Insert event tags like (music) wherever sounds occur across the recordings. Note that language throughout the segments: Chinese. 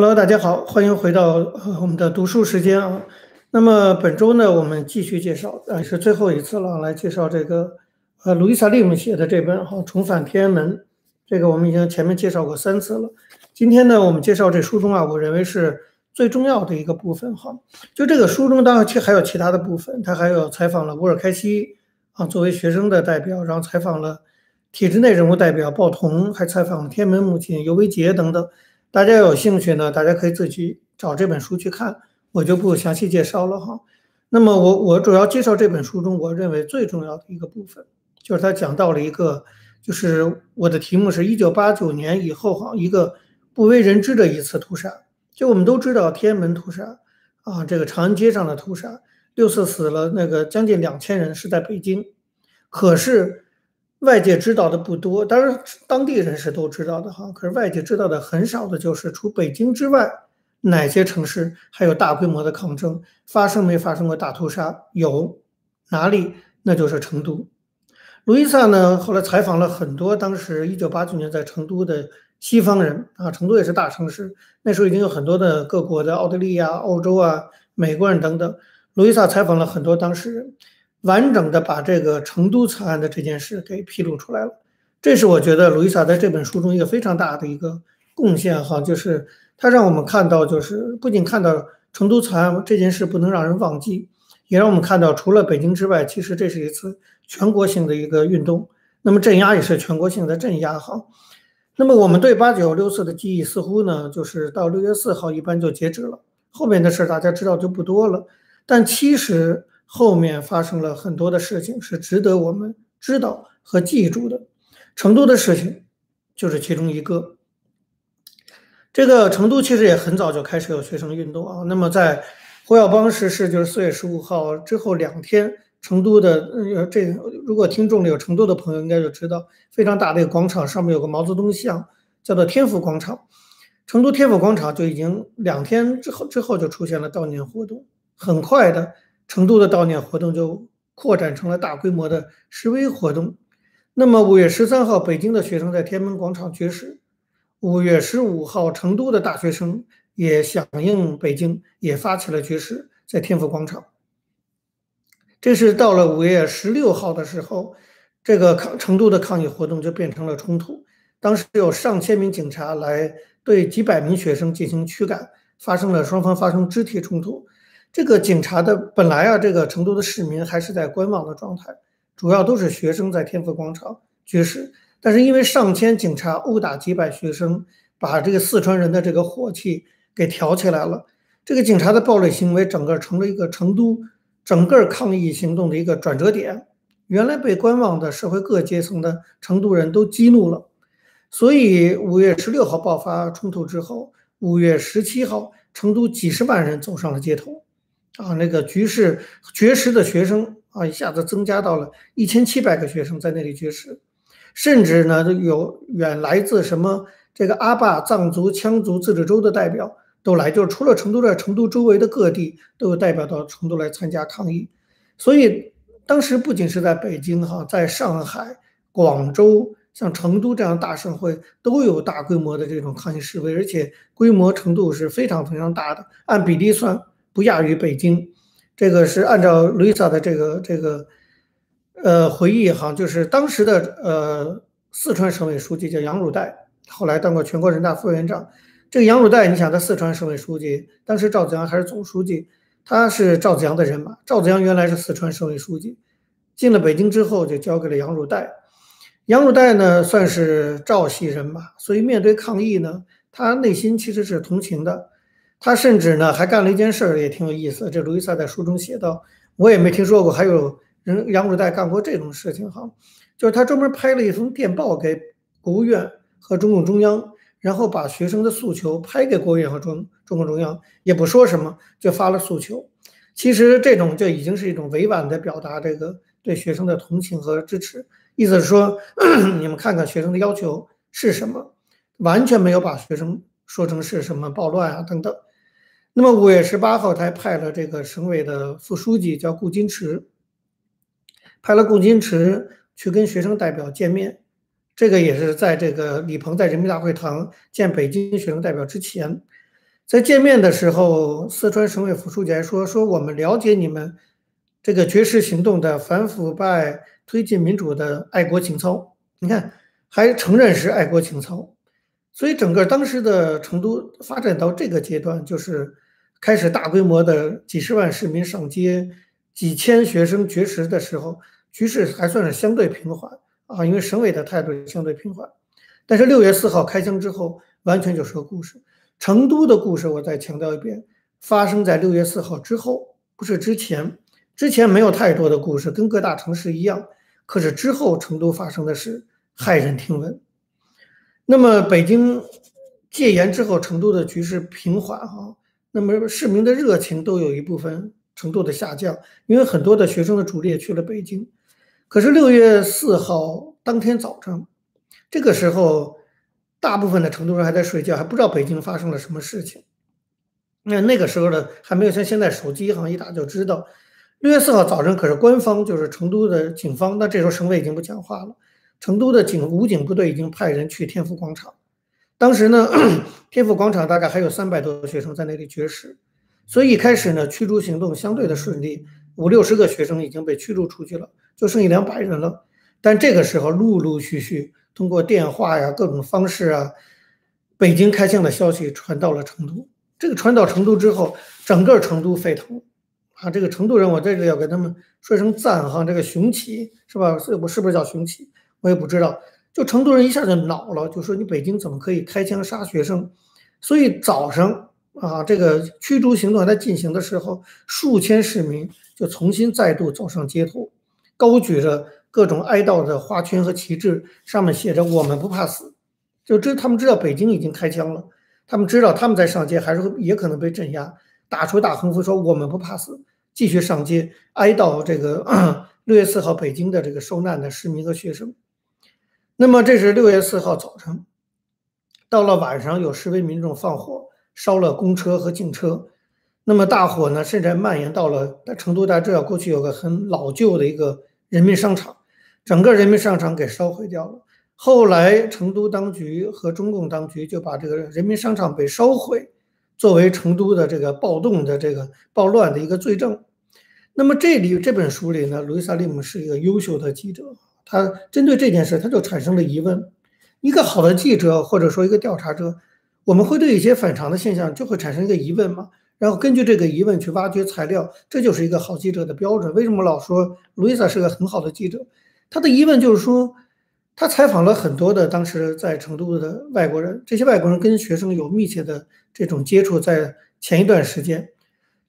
Hello，大家好，欢迎回到呃我们的读书时间啊。那么本周呢，我们继续介绍，呃，是最后一次了，来介绍这个呃路易萨利姆写的这本哈《重返天安门》。这个我们已经前面介绍过三次了。今天呢，我们介绍这书中啊，我认为是最重要的一个部分哈。就这个书中当然其还有其他的部分，他还有采访了乌尔开西啊，作为学生的代表，然后采访了体制内人物代表鲍同，还采访了天安门母亲尤维杰等等。大家有兴趣呢，大家可以自己找这本书去看，我就不详细介绍了哈。那么我我主要介绍这本书中我认为最重要的一个部分，就是他讲到了一个，就是我的题目是一九八九年以后哈一个不为人知的一次屠杀。就我们都知道天安门屠杀啊，这个长安街上的屠杀，六次死了那个将近两千人是在北京，可是。外界知道的不多，当然当地人是都知道的哈。可是外界知道的很少的，就是除北京之外，哪些城市还有大规模的抗争发生没发生过大屠杀？有哪里？那就是成都。路易萨呢，后来采访了很多当时一九八九年在成都的西方人啊，成都也是大城市，那时候已经有很多的各国的奥地利啊、欧洲啊、美国人等等。路易萨采访了很多当事人。完整的把这个成都惨案的这件事给披露出来了，这是我觉得路易萨在这本书中一个非常大的一个贡献哈，就是他让我们看到，就是不仅看到成都惨案这件事不能让人忘记，也让我们看到除了北京之外，其实这是一次全国性的一个运动，那么镇压也是全国性的镇压哈。那么我们对八九六四的记忆似乎呢，就是到六月四号一般就截止了，后面的事大家知道就不多了，但其实。后面发生了很多的事情，是值得我们知道和记住的。成都的事情就是其中一个。这个成都其实也很早就开始有学生运动啊。那么在胡耀邦逝世，就是四月十五号之后两天，成都的呃这如果听众里有成都的朋友，应该就知道非常大的一个广场，上面有个毛泽东像，叫做天府广场。成都天府广场就已经两天之后之后就出现了悼念活动，很快的。成都的悼念活动就扩展成了大规模的示威活动。那么五月十三号，北京的学生在天安门广场绝食；五月十五号，成都的大学生也响应北京，也发起了绝食，在天府广场。这是到了五月十六号的时候，这个抗成都的抗议活动就变成了冲突。当时有上千名警察来对几百名学生进行驱赶，发生了双方发生肢体冲突。这个警察的本来啊，这个成都的市民还是在观望的状态，主要都是学生在天府广场绝食。但是因为上千警察殴打几百学生，把这个四川人的这个火气给挑起来了。这个警察的暴力行为，整个成了一个成都整个抗议行动的一个转折点。原来被观望的社会各阶层的成都人都激怒了，所以五月十六号爆发冲突之后，五月十七号，成都几十万人走上了街头。啊，那个局势绝食的学生啊，一下子增加到了一千七百个学生在那里绝食，甚至呢，有远来自什么这个阿坝藏族、羌族自治州的代表都来，就是除了成都，在成都周围的各地都有代表到成都来参加抗议。所以当时不仅是在北京哈，在上海、广州、像成都这样大省会都有大规模的这种抗议示威，而且规模程度是非常非常大的，按比例算。不亚于北京，这个是按照 Lisa 的这个这个呃回忆哈，就是当时的呃四川省委书记叫杨汝岱，后来当过全国人大副委员长。这个杨汝岱，你想他四川省委书记，当时赵子阳还是总书记，他是赵子阳的人马。赵子阳原来是四川省委书记，进了北京之后就交给了杨汝岱。杨汝岱呢算是赵系人吧，所以面对抗议呢，他内心其实是同情的。他甚至呢还干了一件事儿，也挺有意思。这路易萨在书中写到，我也没听说过还有人杨汝岱干过这种事情哈。就是他专门拍了一封电报给国务院和中共中央，然后把学生的诉求拍给国务院和中中共中央，也不说什么就发了诉求。其实这种就已经是一种委婉的表达这个对学生的同情和支持，意思是说 (clears throat) 你们看看学生的要求是什么，完全没有把学生说成是什么暴乱啊等等。那么五月十八号，他还派了这个省委的副书记叫顾金池，派了顾金池去跟学生代表见面。这个也是在这个李鹏在人民大会堂见北京学生代表之前。在见面的时候，四川省委副书记还说：“说我们了解你们这个绝食行动的反腐败、推进民主的爱国情操。”你看，还承认是爱国情操。所以，整个当时的成都发展到这个阶段，就是开始大规模的几十万市民上街，几千学生绝食的时候，局势还算是相对平缓啊，因为省委的态度相对平缓。但是六月四号开枪之后，完全就是个故事。成都的故事，我再强调一遍，发生在六月四号之后，不是之前。之前没有太多的故事，跟各大城市一样。可是之后，成都发生的事骇人听闻。那么北京戒严之后，成都的局势平缓哈。那么市民的热情都有一部分程度的下降，因为很多的学生的主力也去了北京。可是六月四号当天早上，这个时候，大部分的成都人还在睡觉，还不知道北京发生了什么事情。那那个时候呢，还没有像现在手机哈一打就知道。六月四号早晨，可是官方就是成都的警方，那这时候省委已经不讲话了。成都的警武警部队已经派人去天府广场，当时呢，(clears throat) 天府广场大概还有三百多个学生在那里绝食，所以一开始呢，驱逐行动相对的顺利，五六十个学生已经被驱逐出去了，就剩一两百人了。但这个时候，陆陆续续通过电话呀、各种方式啊，北京开枪的消息传到了成都。这个传到成都之后，整个成都沸腾啊！这个成都人，我在这里要给他们说一声赞哈，这个雄起是吧？是我是不是叫雄起？我也不知道，就成都人一下就恼了，就说你北京怎么可以开枪杀学生？所以早上啊，这个驱逐行动还在进行的时候，数千市民就重新再度走上街头，高举着各种哀悼的花圈和旗帜，上面写着“我们不怕死”。就知，他们知道北京已经开枪了，他们知道他们在上街还是也可能被镇压，打出大横幅说“我们不怕死”，继续上街哀悼这个 (clears throat) 六月四号北京的这个受难的市民和学生。那么这是六月四号早晨，到了晚上，有示威民众放火烧了公车和警车。那么大火呢，甚至蔓延到了成都。大家知道，过去有个很老旧的一个人民商场，整个人民商场给烧毁掉了。后来，成都当局和中共当局就把这个人民商场被烧毁作为成都的这个暴动的这个暴乱的一个罪证。那么这里这本书里呢，路易萨利姆是一个优秀的记者。他针对这件事，他就产生了疑问：一个好的记者或者说一个调查者，我们会对一些反常的现象就会产生一个疑问嘛？然后根据这个疑问去挖掘材料，这就是一个好记者的标准。为什么老说路易莎是个很好的记者？他的疑问就是说，他采访了很多的当时在成都的外国人，这些外国人跟学生有密切的这种接触，在前一段时间，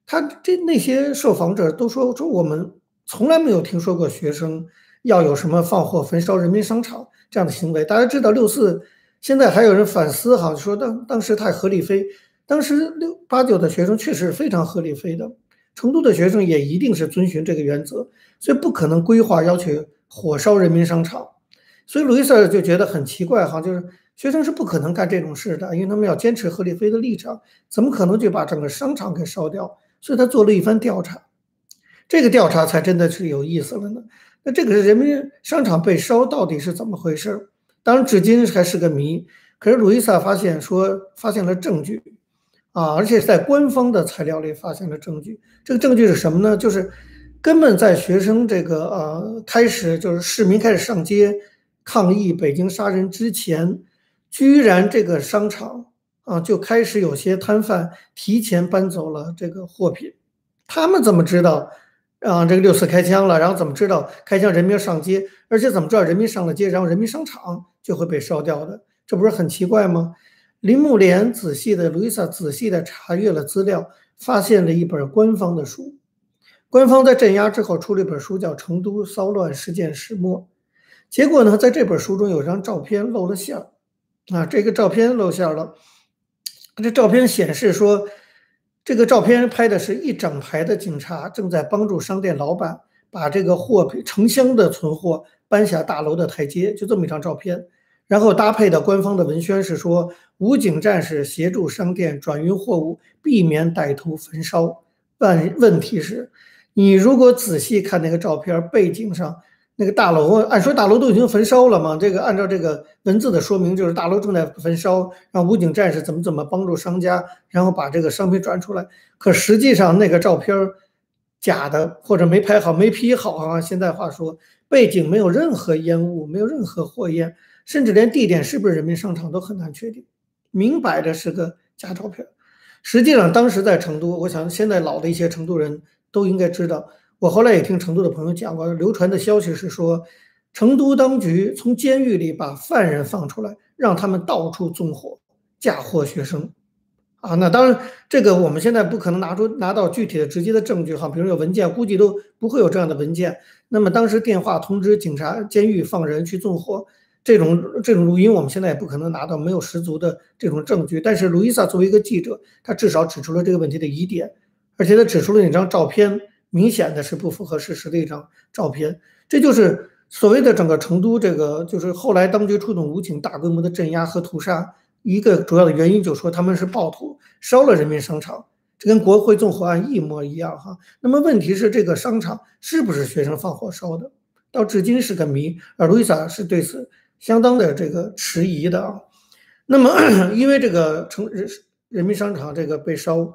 他这那些受访者都说说我们从来没有听说过学生。要有什么放火焚烧人民商场这样的行为？大家知道六四，现在还有人反思哈，说当当时太合理飞，当时六八九的学生确实非常合理飞的，成都的学生也一定是遵循这个原则，所以不可能规划要求火烧人民商场。所以路易斯就觉得很奇怪哈，就是学生是不可能干这种事的，因为他们要坚持合理飞的立场，怎么可能就把整个商场给烧掉？所以他做了一番调查，这个调查才真的是有意思了呢。那这个人民商场被烧到底是怎么回事？当然，至今还是个谜。可是，路易萨发现说发现了证据，啊，而且在官方的材料里发现了证据。这个证据是什么呢？就是根本在学生这个呃开始，就是市民开始上街抗议北京杀人之前，居然这个商场啊就开始有些摊贩提前搬走了这个货品。他们怎么知道？啊，这个六四开枪了，然后怎么知道开枪人民上街？而且怎么知道人民上了街，然后人民商场就会被烧掉的？这不是很奇怪吗？林木莲仔细的，路易莎仔细的查阅了资料，发现了一本官方的书。官方在镇压之后出了一本书，叫《成都骚乱事件始末》。结果呢，在这本书中有张照片露了馅儿，啊，这个照片露馅了。这照片显示说。这个照片拍的是一整排的警察正在帮助商店老板把这个货品成箱的存货搬下大楼的台阶，就这么一张照片。然后搭配的官方的文宣是说，武警战士协助商店转运货物，避免歹徒焚烧。但问题是，你如果仔细看那个照片背景上那个大楼，按说大楼都已经焚烧了嘛，这个按照这个文字的说明，就是大楼正在焚烧，让武警战士怎么怎么帮助商家，然后把这个商品转出来。可实际上那个照片假的，或者没拍好、没 P 好啊。现在话说，背景没有任何烟雾，没有任何火焰，甚至连地点是不是人民商场都很难确定，明摆着是个假照片。实际上当时在成都，我想现在老的一些成都人都应该知道。我后来也听成都的朋友讲过，流传的消息是说，成都当局从监狱里把犯人放出来，让他们到处纵火，嫁祸学生。啊，那当然，这个我们现在不可能拿出拿到具体的直接的证据哈，比如有文件，估计都不会有这样的文件。那么当时电话通知警察监狱放人去纵火，这种这种录音我们现在也不可能拿到，没有十足的这种证据。但是路易萨作为一个记者，他至少指出了这个问题的疑点，而且他指出了那张照片。明显的是不符合事实的一张照片，这就是所谓的整个成都这个，就是后来当局出动武警大规模的镇压和屠杀，一个主要的原因就是说他们是暴徒烧了人民商场，这跟国会纵火案一模一样哈。那么问题是这个商场是不是学生放火烧的，到至今是个谜，而路易萨是对此相当的这个迟疑的啊。那么 (clears throat) 因为这个成人人民商场这个被烧，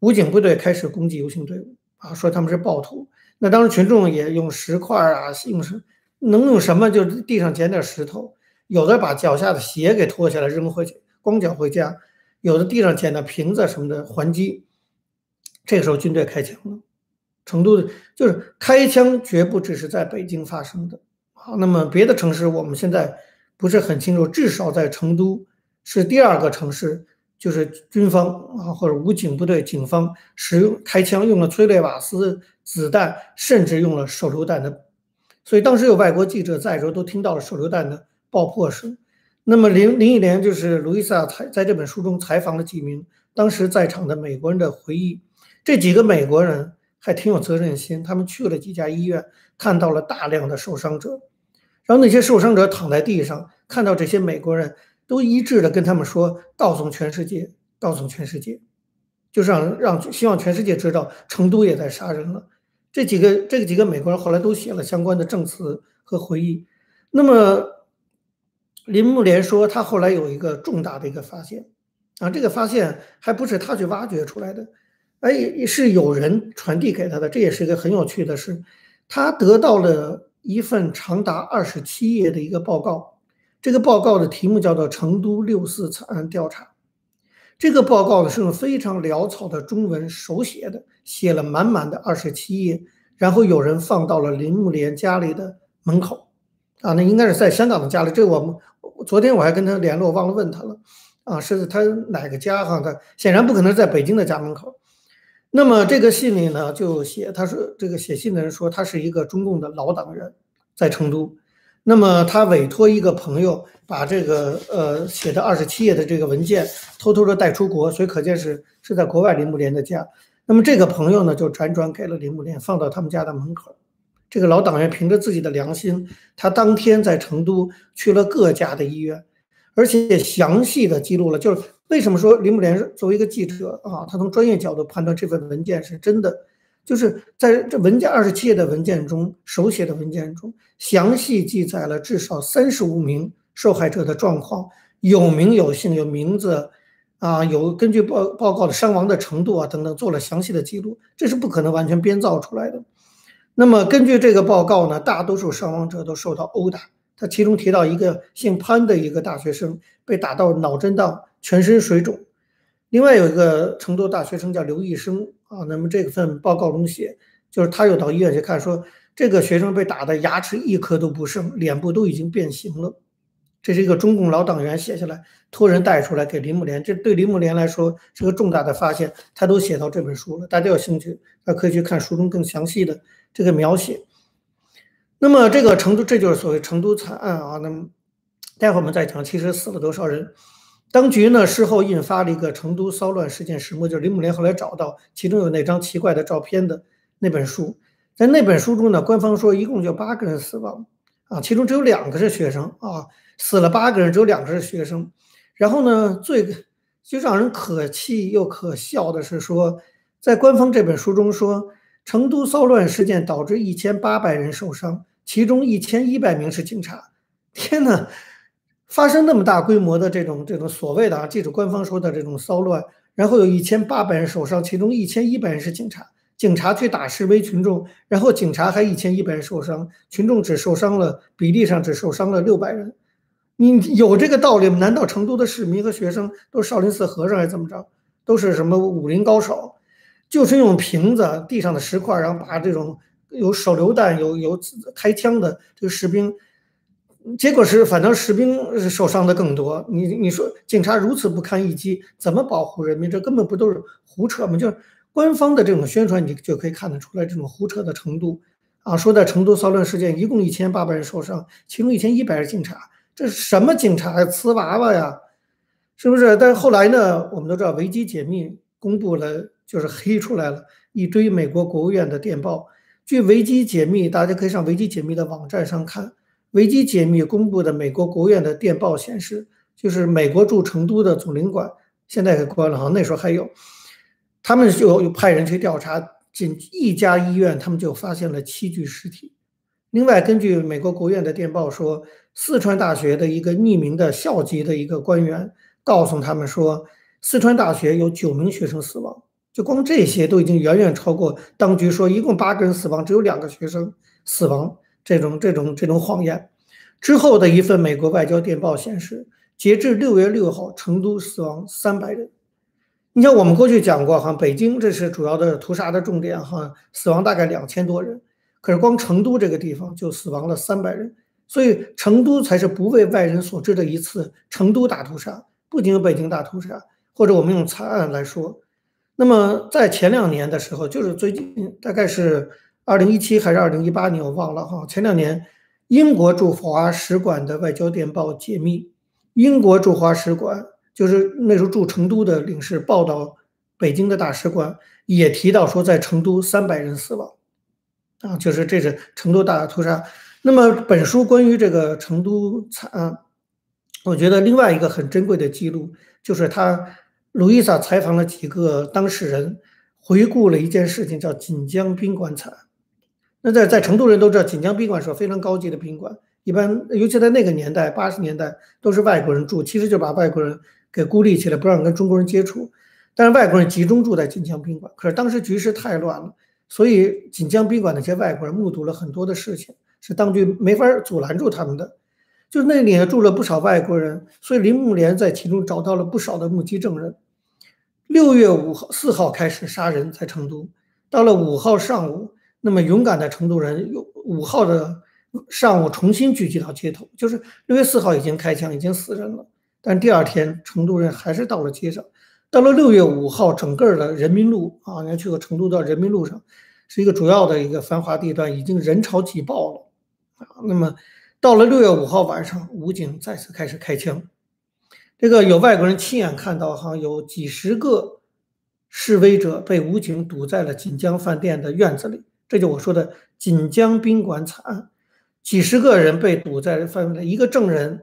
武警部队开始攻击游行队伍。啊，说他们是暴徒，那当时群众也用石块啊，用什能用什么就地上捡点石头，有的把脚下的鞋给脱下来扔回去，光脚回家，有的地上捡的瓶子什么的还击。这个时候军队开枪了，成都的就是开枪绝不只是在北京发生的啊。那么别的城市我们现在不是很清楚，至少在成都是第二个城市。就是军方啊，或者武警部队、警方使用开枪，用了催泪瓦斯、子弹，甚至用了手榴弹的。所以当时有外国记者在的时候，都听到了手榴弹的爆破声。那么林林忆莲就是路易萨采在这本书中采访了几名当时在场的美国人的回忆。这几个美国人还挺有责任心，他们去了几家医院，看到了大量的受伤者，然后那些受伤者躺在地上，看到这些美国人。都一致的跟他们说，告诉全世界，告诉全世界，就是让让希望全世界知道成都也在杀人了。这几个这几个美国人后来都写了相关的证词和回忆。那么林木莲说，他后来有一个重大的一个发现啊，这个发现还不是他去挖掘出来的，哎，是有人传递给他的。这也是一个很有趣的事，他得到了一份长达二十七页的一个报告。这个报告的题目叫做《成都六四惨案调查》。这个报告呢是用非常潦草的中文手写的，写了满满的二十七页，然后有人放到了林木莲家里的门口。啊，那应该是在香港的家里。这我们昨天我还跟他联络，忘了问他了。啊，是他哪个家哈？他显然不可能在北京的家门口。那么这个信里呢，就写他说这个写信的人说他是一个中共的老党员，在成都。那么他委托一个朋友把这个呃写的二十七页的这个文件偷偷的带出国，所以可见是是在国外林木莲的家。那么这个朋友呢就辗转给了林木莲，放到他们家的门口。这个老党员凭着自己的良心，他当天在成都去了各家的医院，而且也详细的记录了。就是为什么说林木莲作为一个记者啊，他从专业角度判断这份文件是真的。就是在这文件二十七页的文件中，手写的文件中，详细记载了至少三十五名受害者的状况，有名有姓，有名字，啊，有根据报报告的伤亡的程度啊等等，做了详细的记录，这是不可能完全编造出来的。那么根据这个报告呢，大多数伤亡者都受到殴打，他其中提到一个姓潘的一个大学生被打到脑震荡，全身水肿。另外有一个成都大学生叫刘医生啊，那么这份报告中写，就是他又到医院去看，说这个学生被打的牙齿一颗都不剩，脸部都已经变形了。这是一个中共老党员写下来，托人带出来给林木莲，这对林木莲来说是个重大的发现，他都写到这本书了，大家有兴趣，那可以去看书中更详细的这个描写。那么这个成都，这就是所谓成都惨案啊。那么待会儿我们再讲，其实死了多少人。当局呢事后印发了一个成都骚乱事件始末，就是林木莲后来找到其中有那张奇怪的照片的那本书。在那本书中呢，官方说一共就八个人死亡，啊，其中只有两个是学生啊，死了八个人，只有两个是学生。然后呢，最就让人可气又可笑的是说，在官方这本书中说，成都骚乱事件导致一千八百人受伤，其中一千一百名是警察。天哪！发生那么大规模的这种这种所谓的啊，记者官方说的这种骚乱，然后有一千八百人受伤，其中一千一百人是警察，警察去打示威群众，然后警察还一千一百人受伤，群众只受伤了比例上只受伤了六百人，你有这个道理吗？难道成都的市民和学生都是少林寺和尚还是怎么着？都是什么武林高手？就是用瓶子、地上的石块，然后把这种有手榴弹、有有开枪的这个士兵。结果是，反正士兵受伤的更多。你你说警察如此不堪一击，怎么保护人民？这根本不都是胡扯吗？就是官方的这种宣传，你就可以看得出来这种胡扯的程度啊！说在成都骚乱事件，一共一千八百人受伤，其中一千一百人警察，这是什么警察呀？瓷娃娃呀，是不是？但是后来呢，我们都知道维基解密公布了，就是黑出来了一堆美国国务院的电报。据维基解密，大家可以上维基解密的网站上看。维基解密公布的美国国务院的电报显示，就是美国驻成都的总领馆现在给关了哈，那时候还有，他们就有派人去调查，仅一家医院他们就发现了七具尸体。另外，根据美国国务院的电报说，四川大学的一个匿名的校级的一个官员告诉他们说，四川大学有九名学生死亡，就光这些都已经远远超过当局说一共八个人死亡，只有两个学生死亡。这种这种这种谎言之后的一份美国外交电报显示，截至六月六号，成都死亡三百人。你像我们过去讲过哈，北京这是主要的屠杀的重点哈，死亡大概两千多人，可是光成都这个地方就死亡了三百人，所以成都才是不为外人所知的一次成都大屠杀，不仅有北京大屠杀，或者我们用惨案来说。那么在前两年的时候，就是最近大概是。二零一七还是二零一八年，我忘了哈。前两年，英国驻华使馆的外交电报解密，英国驻华使馆就是那时候驻成都的领事报道，北京的大使馆也提到说，在成都三百人死亡，啊，就是这是成都大屠杀。那么本书关于这个成都惨案，我觉得另外一个很珍贵的记录，就是他路易莎采访了几个当事人，回顾了一件事情，叫锦江宾馆惨案。那在在成都人都知道，锦江宾馆是个非常高级的宾馆，一般尤其在那个年代，八十年代都是外国人住，其实就把外国人给孤立起来，不让跟中国人接触。但是外国人集中住在锦江宾馆，可是当时局势太乱了，所以锦江宾馆那些外国人目睹了很多的事情，是当局没法阻拦住他们的。就那里住了不少外国人，所以林木莲在其中找到了不少的目击证人。六月五号、四号开始杀人，在成都，到了五号上午。那么勇敢的成都人，五号的上午重新聚集到街头，就是六月四号已经开枪，已经死人了，但第二天成都人还是到了街上。到了六月五号，整个的人民路啊，你去过成都的人民路上，是一个主要的一个繁华地段，已经人潮挤爆了啊。那么到了六月五号晚上，武警再次开始开枪，这个有外国人亲眼看到，哈，有几十个示威者被武警堵在了锦江饭店的院子里。这就我说的锦江宾馆惨案，几十个人被堵在范围内。一个证人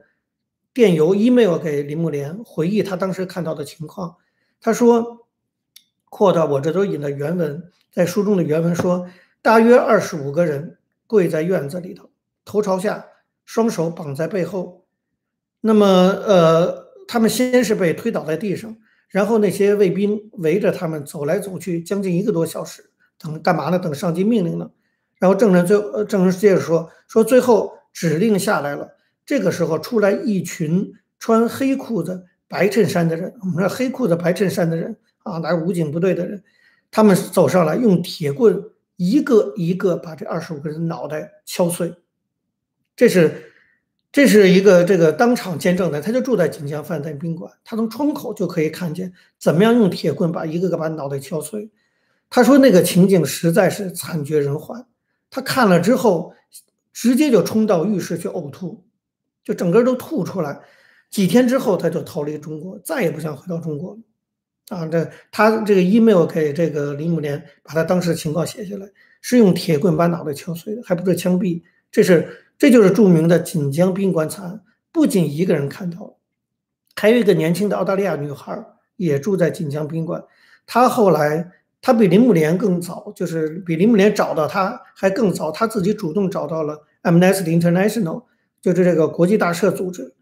电邮 email 给林木莲回忆他当时看到的情况。他说：“扩大我这都引的原文，在书中的原文说，大约二十五个人跪在院子里头，头朝下，双手绑在背后。那么，呃，他们先是被推倒在地上，然后那些卫兵围着他们走来走去，将近一个多小时。”等干嘛呢？等上级命令呢。然后证人最呃，证人接着说说，最后指令下来了。这个时候出来一群穿黑裤子、白衬衫的人，我们说黑裤子、白衬衫的人啊，来武警部队的人，他们走上来，用铁棍一个一个把这二十五个人脑袋敲碎。这是这是一个这个当场见证的，他就住在锦江饭店宾馆，他从窗口就可以看见怎么样用铁棍把一个个把脑袋敲碎。他说那个情景实在是惨绝人寰，他看了之后，直接就冲到浴室去呕吐，就整个都吐出来。几天之后，他就逃离中国，再也不想回到中国。啊，这他这个 email 给这个李母莲，把他当时情况写下来，是用铁棍把脑袋敲碎的，还不是枪毙。这是这就是著名的锦江宾馆惨案，不仅一个人看到了，还有一个年轻的澳大利亚女孩也住在锦江宾馆，她后来。他比林木莲更早，就是比林木莲找到他还更早，他自己主动找到了 Amnesty International，就是这个国际大赦组织，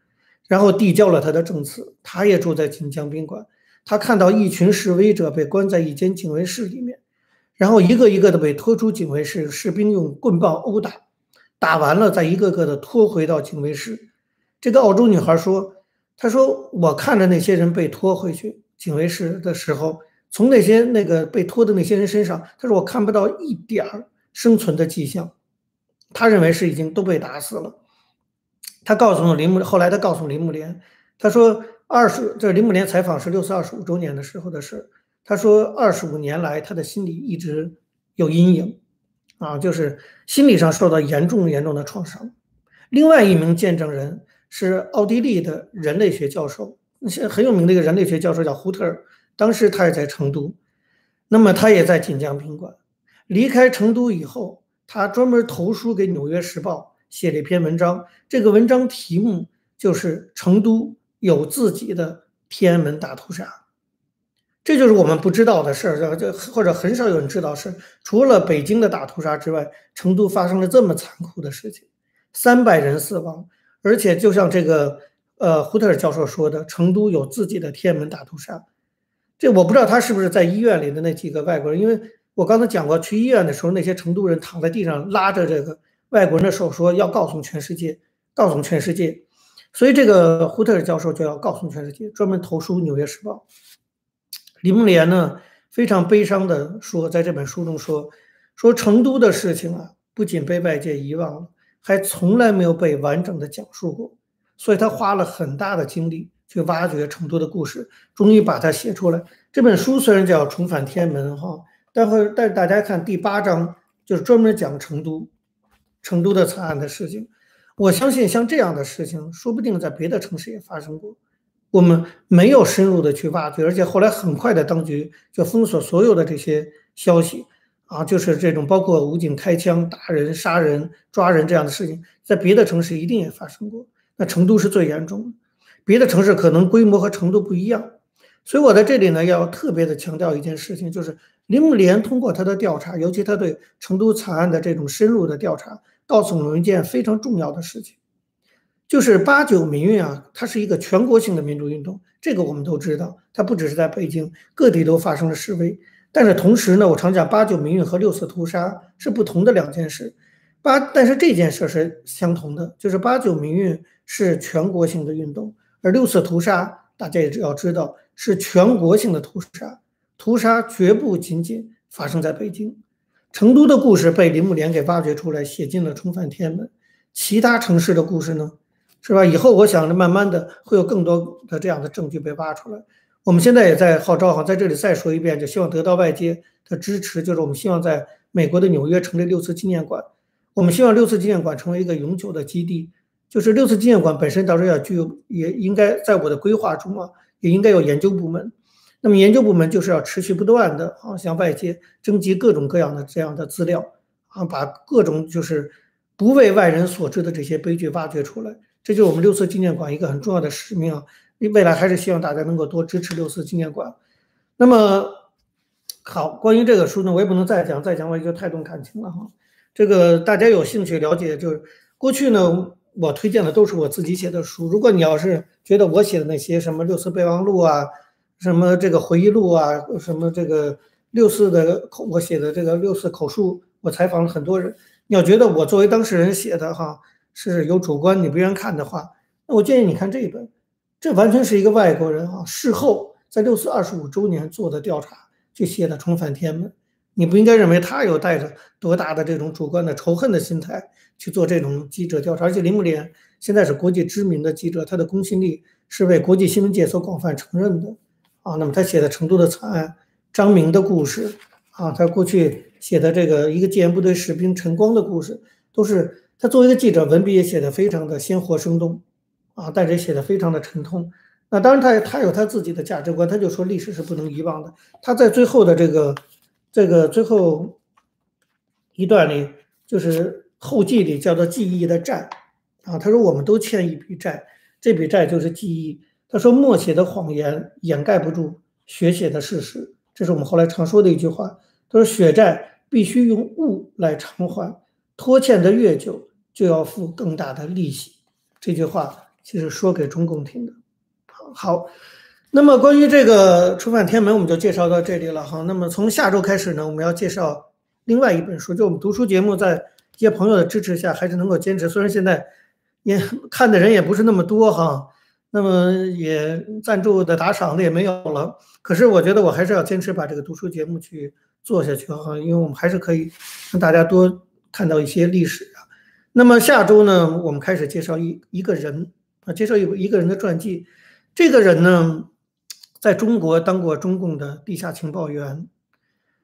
然后递交了他的证词。他也住在锦江宾馆，他看到一群示威者被关在一间警卫室里面，然后一个一个的被拖出警卫室，士兵用棍棒殴打，打完了再一个个的拖回到警卫室。这个澳洲女孩说：“她说我看着那些人被拖回去警卫室的时候。”从那些那个被拖的那些人身上，他说我看不到一点儿生存的迹象，他认为是已经都被打死了。他告诉林木，后来他告诉林木莲，他说二十，这林木莲采访是六四二十五周年的时候的事。他说二十五年来，他的心里一直有阴影，啊，就是心理上受到严重严重的创伤。另外一名见证人是奥地利的人类学教授，那些很有名的一个人类学教授叫胡特尔。当时他也在成都，那么他也在锦江宾馆。离开成都以后，他专门投书给《纽约时报》，写了一篇文章。这个文章题目就是“成都有自己的天安门大屠杀”。这就是我们不知道的事儿，这或者很少有人知道是，除了北京的大屠杀之外，成都发生了这么残酷的事情，三百人死亡，而且就像这个呃胡特尔教授说的，成都有自己的天安门大屠杀。这我不知道他是不是在医院里的那几个外国人，因为我刚才讲过，去医院的时候，那些成都人躺在地上拉着这个外国人的手，说要告诉全世界，告诉全世界。所以这个胡特尔教授就要告诉全世界，专门投书《纽约时报》。李梦莲呢非常悲伤的说，在这本书中说，说成都的事情啊，不仅被外界遗忘了，还从来没有被完整的讲述过，所以他花了很大的精力。去挖掘成都的故事，终于把它写出来。这本书虽然叫《重返天安门》哈，但会但是大家看第八章，就是专门讲成都，成都的惨案的事情。我相信像这样的事情，说不定在别的城市也发生过。我们没有深入的去挖掘，而且后来很快的当局就封锁所有的这些消息啊，就是这种包括武警开枪打人、杀人、抓人这样的事情，在别的城市一定也发生过。那成都是最严重的。别的城市可能规模和程度不一样，所以我在这里呢要特别的强调一件事情，就是林木莲通过他的调查，尤其他对成都惨案的这种深入的调查，告诉我们一件非常重要的事情，就是八九民运啊，它是一个全国性的民主运动，这个我们都知道，它不只是在北京，各地都发生了示威。但是同时呢，我常讲八九民运和六四屠杀是不同的两件事，八但是这件事是相同的，就是八九民运是全国性的运动。而六次屠杀，大家也只要知道是全国性的屠杀，屠杀绝不仅仅发生在北京、成都的故事被林木莲给挖掘出来，写进了《重返天安门》。其他城市的故事呢，是吧？以后我想着慢慢的会有更多的这样的证据被挖出来。我们现在也在号召哈，在这里再说一遍，就希望得到外界的支持，就是我们希望在美国的纽约成立六次纪念馆，我们希望六次纪念馆成为一个永久的基地。就是六次纪念馆本身，到时候要具有，也应该在我的规划中啊，也应该有研究部门。那么研究部门就是要持续不断的啊，向外界征集各种各样的这样的资料啊，把各种就是不为外人所知的这些悲剧挖掘出来。这就是我们六次纪念馆一个很重要的使命啊。未来还是希望大家能够多支持六四纪念馆。那么好，关于这个书呢，我也不能再讲，再讲我也就太动感情了哈。这个大家有兴趣了解，就是过去呢。我推荐的都是我自己写的书。如果你要是觉得我写的那些什么六四备忘录啊，什么这个回忆录啊，什么这个六四的口，我写的这个六四口述，我采访了很多人。你要觉得我作为当事人写的哈是有主观，你不愿看的话，那我建议你看这一本。这完全是一个外国人啊，事后在六四二十五周年做的调查去写的《重返天安门》。你不应该认为他有带着多大的这种主观的仇恨的心态去做这种记者调查，而且林木莲现在是国际知名的记者，他的公信力是被国际新闻界所广泛承认的啊。那么他写的成都的惨案、张明的故事啊，他过去写的这个一个戒严部队士兵陈光的故事，都是他作为一个记者，文笔也写得非常的鲜活生动啊，但是也写得非常的沉痛。那当然他他有他自己的价值观，他就说历史是不能遗忘的。他在最后的这个。这个最后一段里，就是后记里叫做记忆的债啊。他说我们都欠一笔债，这笔债就是记忆。他说默写的谎言掩盖不住血写的事实，这是我们后来常说的一句话。他说：“血债必须用物来偿还，拖欠的越久，就要付更大的利息。”这句话其实说给中共听的。好，那么关于这个重返天门，我们就介绍到这里了哈。那么从下周开始呢，我们要介绍另外一本书，就我们读书节目在一些朋友的支持下，还是能够坚持。虽然现在也看的人也不是那么多哈。那么也赞助的打赏的也没有了，可是我觉得我还是要坚持把这个读书节目去做下去哈，因为我们还是可以让大家多看到一些历史啊。那么下周呢，我们开始介绍一一个人啊，介绍一一个人的传记。这个人呢，在中国当过中共的地下情报员，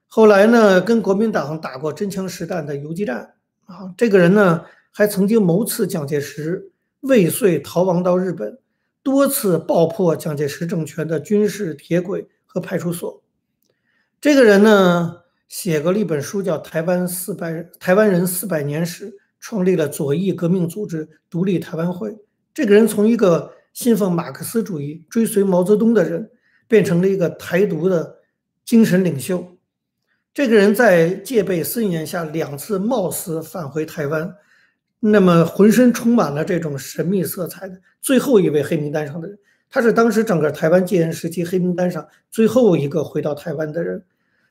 后来呢跟国民党打过真枪实弹的游击战啊。这个人呢还曾经谋刺蒋介石，未遂逃亡到日本。多次爆破蒋介石政权的军事铁轨和派出所。这个人呢，写过了一本书，叫《台湾四百台湾人四百年史》，创立了左翼革命组织独立台湾会。这个人从一个信奉马克思主义、追随毛泽东的人，变成了一个台独的精神领袖。这个人在戒备森严下，两次冒死返回台湾。那么浑身充满了这种神秘色彩的最后一位黑名单上的人，他是当时整个台湾戒严时期黑名单上最后一个回到台湾的人。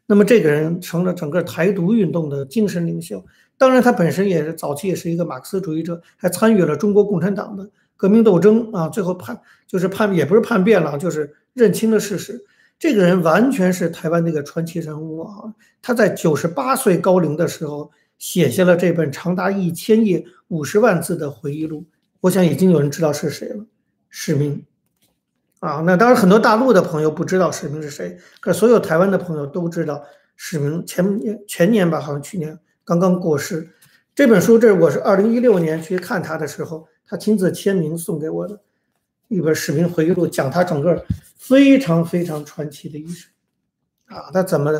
那么这个人成了整个台独运动的精神领袖。当然，他本身也是早期也是一个马克思主义者，还参与了中国共产党的革命斗争啊。最后叛就是叛也不是叛变了，就是认清了事实。这个人完全是台湾那个传奇人物啊！他在九十八岁高龄的时候。写下了这本长达一千页、五十万字的回忆录，我想已经有人知道是谁了，史明。啊，那当然很多大陆的朋友不知道史明是谁，可所有台湾的朋友都知道史明。前前年吧，好像去年刚刚过世。这本书，这我是二零一六年去看他的时候，他亲自签名送给我的一本视频回忆录，讲他整个非常非常传奇的一生。啊，他怎么？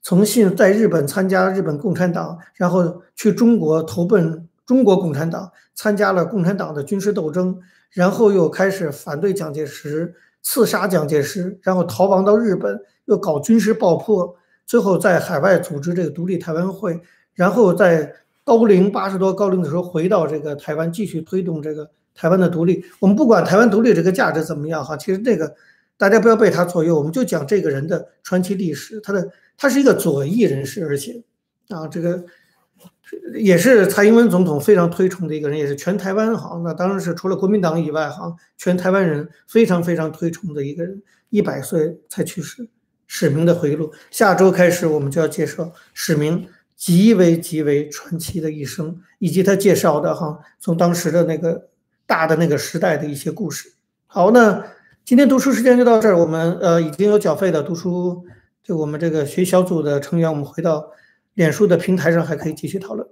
从信在日本参加日本共产党，然后去中国投奔中国共产党，参加了共产党的军事斗争，然后又开始反对蒋介石，刺杀蒋介石，然后逃亡到日本，又搞军事爆破，最后在海外组织这个独立台湾会，然后在高龄八十多高龄的时候回到这个台湾，继续推动这个台湾的独立。我们不管台湾独立这个价值怎么样哈，其实这个大家不要被他左右，我们就讲这个人的传奇历史，他的。他是一个左翼人士，而且，啊，这个也是蔡英文总统非常推崇的一个人，也是全台湾哈，那当然是除了国民党以外哈，全台湾人非常非常推崇的一个人。一百岁才去世，史明的回忆录。下周开始，我们就要介绍史明极为极为传奇的一生，以及他介绍的哈，从当时的那个大的那个时代的一些故事。好，那今天读书时间就到这儿，我们呃已经有缴费的读书。就我们这个学小组的成员，我们回到脸书的平台上，还可以继续讨论。